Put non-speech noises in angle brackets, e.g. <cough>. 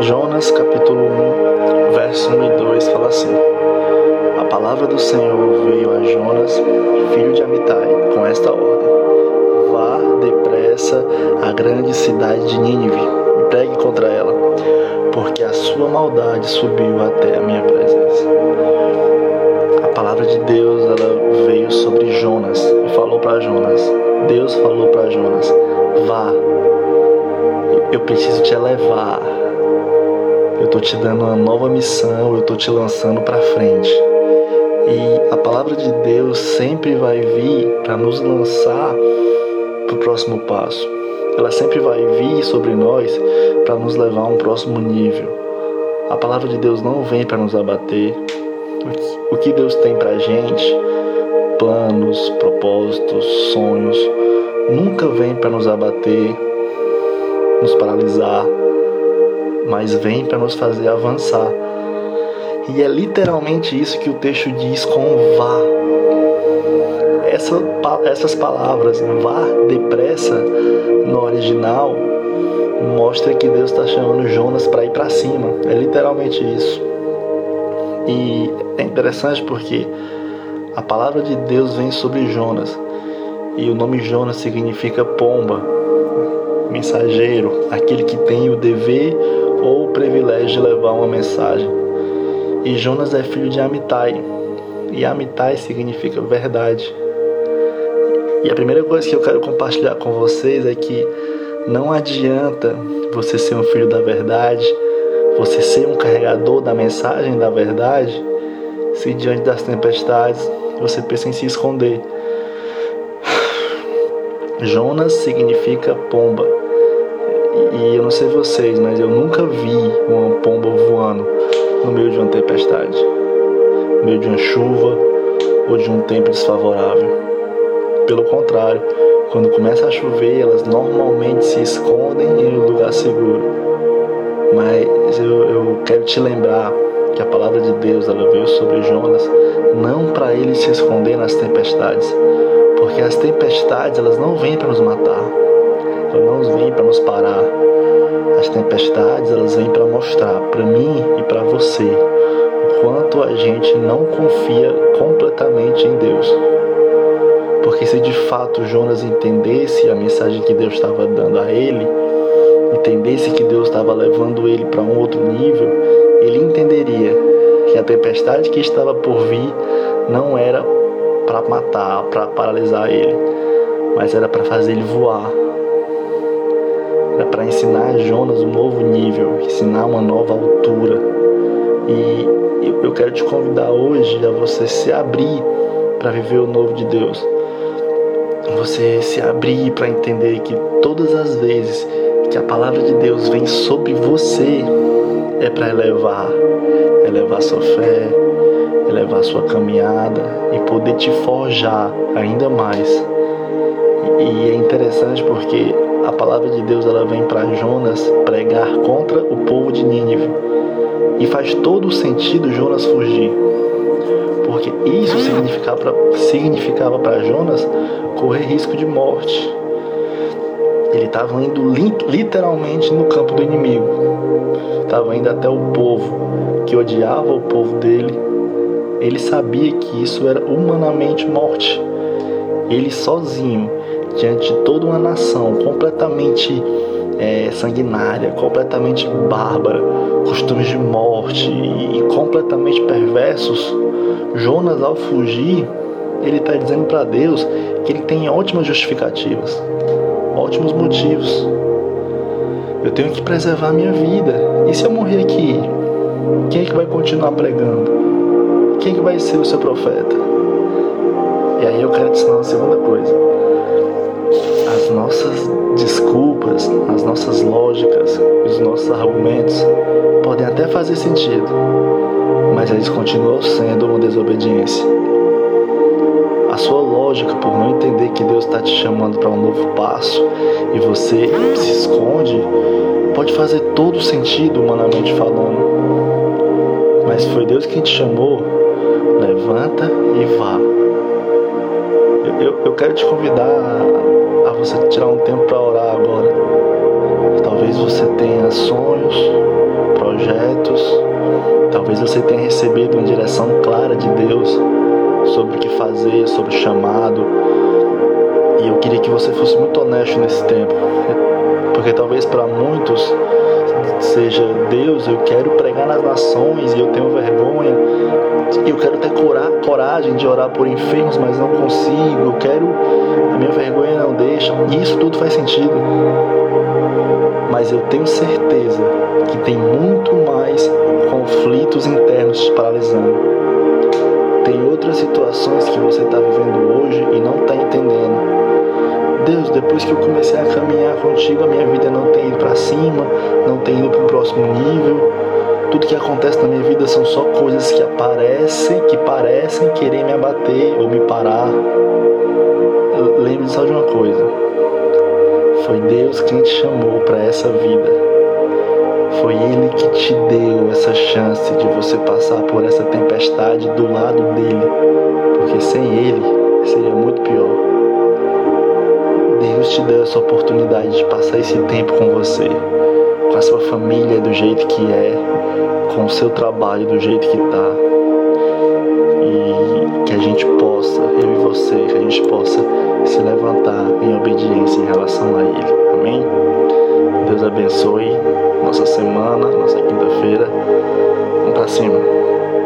Jonas capítulo 1, verso 1 e 2 fala assim: A palavra do Senhor veio a Jonas, filho de Amitai, com esta ordem: Vá depressa à grande cidade de Nínive e pregue contra ela, porque a sua maldade subiu até a minha presença. A palavra de Deus ela veio sobre Jonas e falou para Jonas. Deus falou para Jonas: Vá, eu preciso te elevar eu estou te dando uma nova missão, eu estou te lançando para frente. E a palavra de Deus sempre vai vir para nos lançar para o próximo passo. Ela sempre vai vir sobre nós para nos levar a um próximo nível. A palavra de Deus não vem para nos abater. O que Deus tem para gente, planos, propósitos, sonhos, nunca vem para nos abater, nos paralisar mas vem para nos fazer avançar. E é literalmente isso que o texto diz com vá. Essa, essas palavras, vá depressa, no original, mostra que Deus está chamando Jonas para ir para cima. É literalmente isso. E é interessante porque a palavra de Deus vem sobre Jonas. E o nome Jonas significa pomba, mensageiro, aquele que tem o dever ou o privilégio de levar uma mensagem. E Jonas é filho de Amitai, e Amitai significa verdade. E a primeira coisa que eu quero compartilhar com vocês é que não adianta você ser um filho da verdade, você ser um carregador da mensagem da verdade, se diante das tempestades você pensa em se esconder. <sighs> Jonas significa pomba. E eu não sei vocês, mas eu nunca vi uma pomba voando no meio de uma tempestade, no meio de uma chuva ou de um tempo desfavorável. Pelo contrário, quando começa a chover, elas normalmente se escondem em um lugar seguro. Mas eu, eu quero te lembrar que a palavra de Deus ela veio sobre Jonas não para ele se esconder nas tempestades, porque as tempestades elas não vêm para nos matar, não vêm para nos parar. As tempestades, elas vêm para mostrar para mim e para você o quanto a gente não confia completamente em Deus. Porque se de fato Jonas entendesse a mensagem que Deus estava dando a ele, entendesse que Deus estava levando ele para um outro nível, ele entenderia que a tempestade que estava por vir não era para matar, para paralisar ele, mas era para fazer ele voar, era para ensinar Jonas um novo nível, ensinar uma nova altura. E eu quero te convidar hoje a você se abrir para viver o novo de Deus. Você se abrir para entender que todas as vezes que a palavra de Deus vem sobre você é para elevar, elevar sua fé, elevar sua caminhada e poder te forjar ainda mais. E é interessante porque a palavra de Deus ela vem para Jonas pregar contra o povo de Nínive. E faz todo o sentido Jonas fugir. Porque isso significava para Jonas correr risco de morte. Ele estava indo literalmente no campo do inimigo. Estava indo até o povo que odiava o povo dele. Ele sabia que isso era humanamente morte. Ele sozinho diante de toda uma nação completamente é, sanguinária, completamente bárbara, costumes de morte e completamente perversos, Jonas, ao fugir, ele está dizendo para Deus que ele tem ótimas justificativas, ótimos motivos. Eu tenho que preservar a minha vida. E se eu morrer aqui, quem é que vai continuar pregando? Quem é que vai ser o seu profeta? E aí eu quero te ensinar uma segunda coisa nossas desculpas, as nossas lógicas, os nossos argumentos podem até fazer sentido, mas eles continuam sendo uma desobediência. A sua lógica, por não entender que Deus está te chamando para um novo passo e você se esconde, pode fazer todo sentido humanamente falando. Mas foi Deus quem te chamou, levanta e vá. Eu, eu, eu quero te convidar você tirar um tempo para orar agora. Talvez você tenha sonhos, projetos, talvez você tenha recebido uma direção clara de Deus sobre o que fazer, sobre o chamado. E eu queria que você fosse muito honesto nesse tempo, porque talvez para muitos seja Deus, eu quero pregar nas nações e eu tenho vergonha eu quero ter coragem de orar por enfermos, mas não consigo, eu quero, a minha vergonha não deixa, e isso tudo faz sentido. Mas eu tenho certeza que tem muito mais conflitos internos te paralisando. Tem outras situações que você está vivendo hoje e não está entendendo Deus, depois que eu comecei a caminhar contigo, a minha vida não tem ido para cima, não tem ido para o próximo nível. Tudo que acontece na minha vida são só coisas que aparecem, que parecem querer me abater ou me parar. Lembre só de uma coisa: foi Deus quem te chamou para essa vida. Foi Ele que te deu essa chance de você passar por essa tempestade do lado dele, porque sem Ele seria muito pior. Deus te deu essa oportunidade de passar esse tempo com você, com a sua família do jeito que é, com o seu trabalho do jeito que tá. E que a gente possa, eu e você, que a gente possa se levantar em obediência em relação a Ele. Amém? Deus abençoe nossa semana, nossa quinta-feira. Vamos pra cima.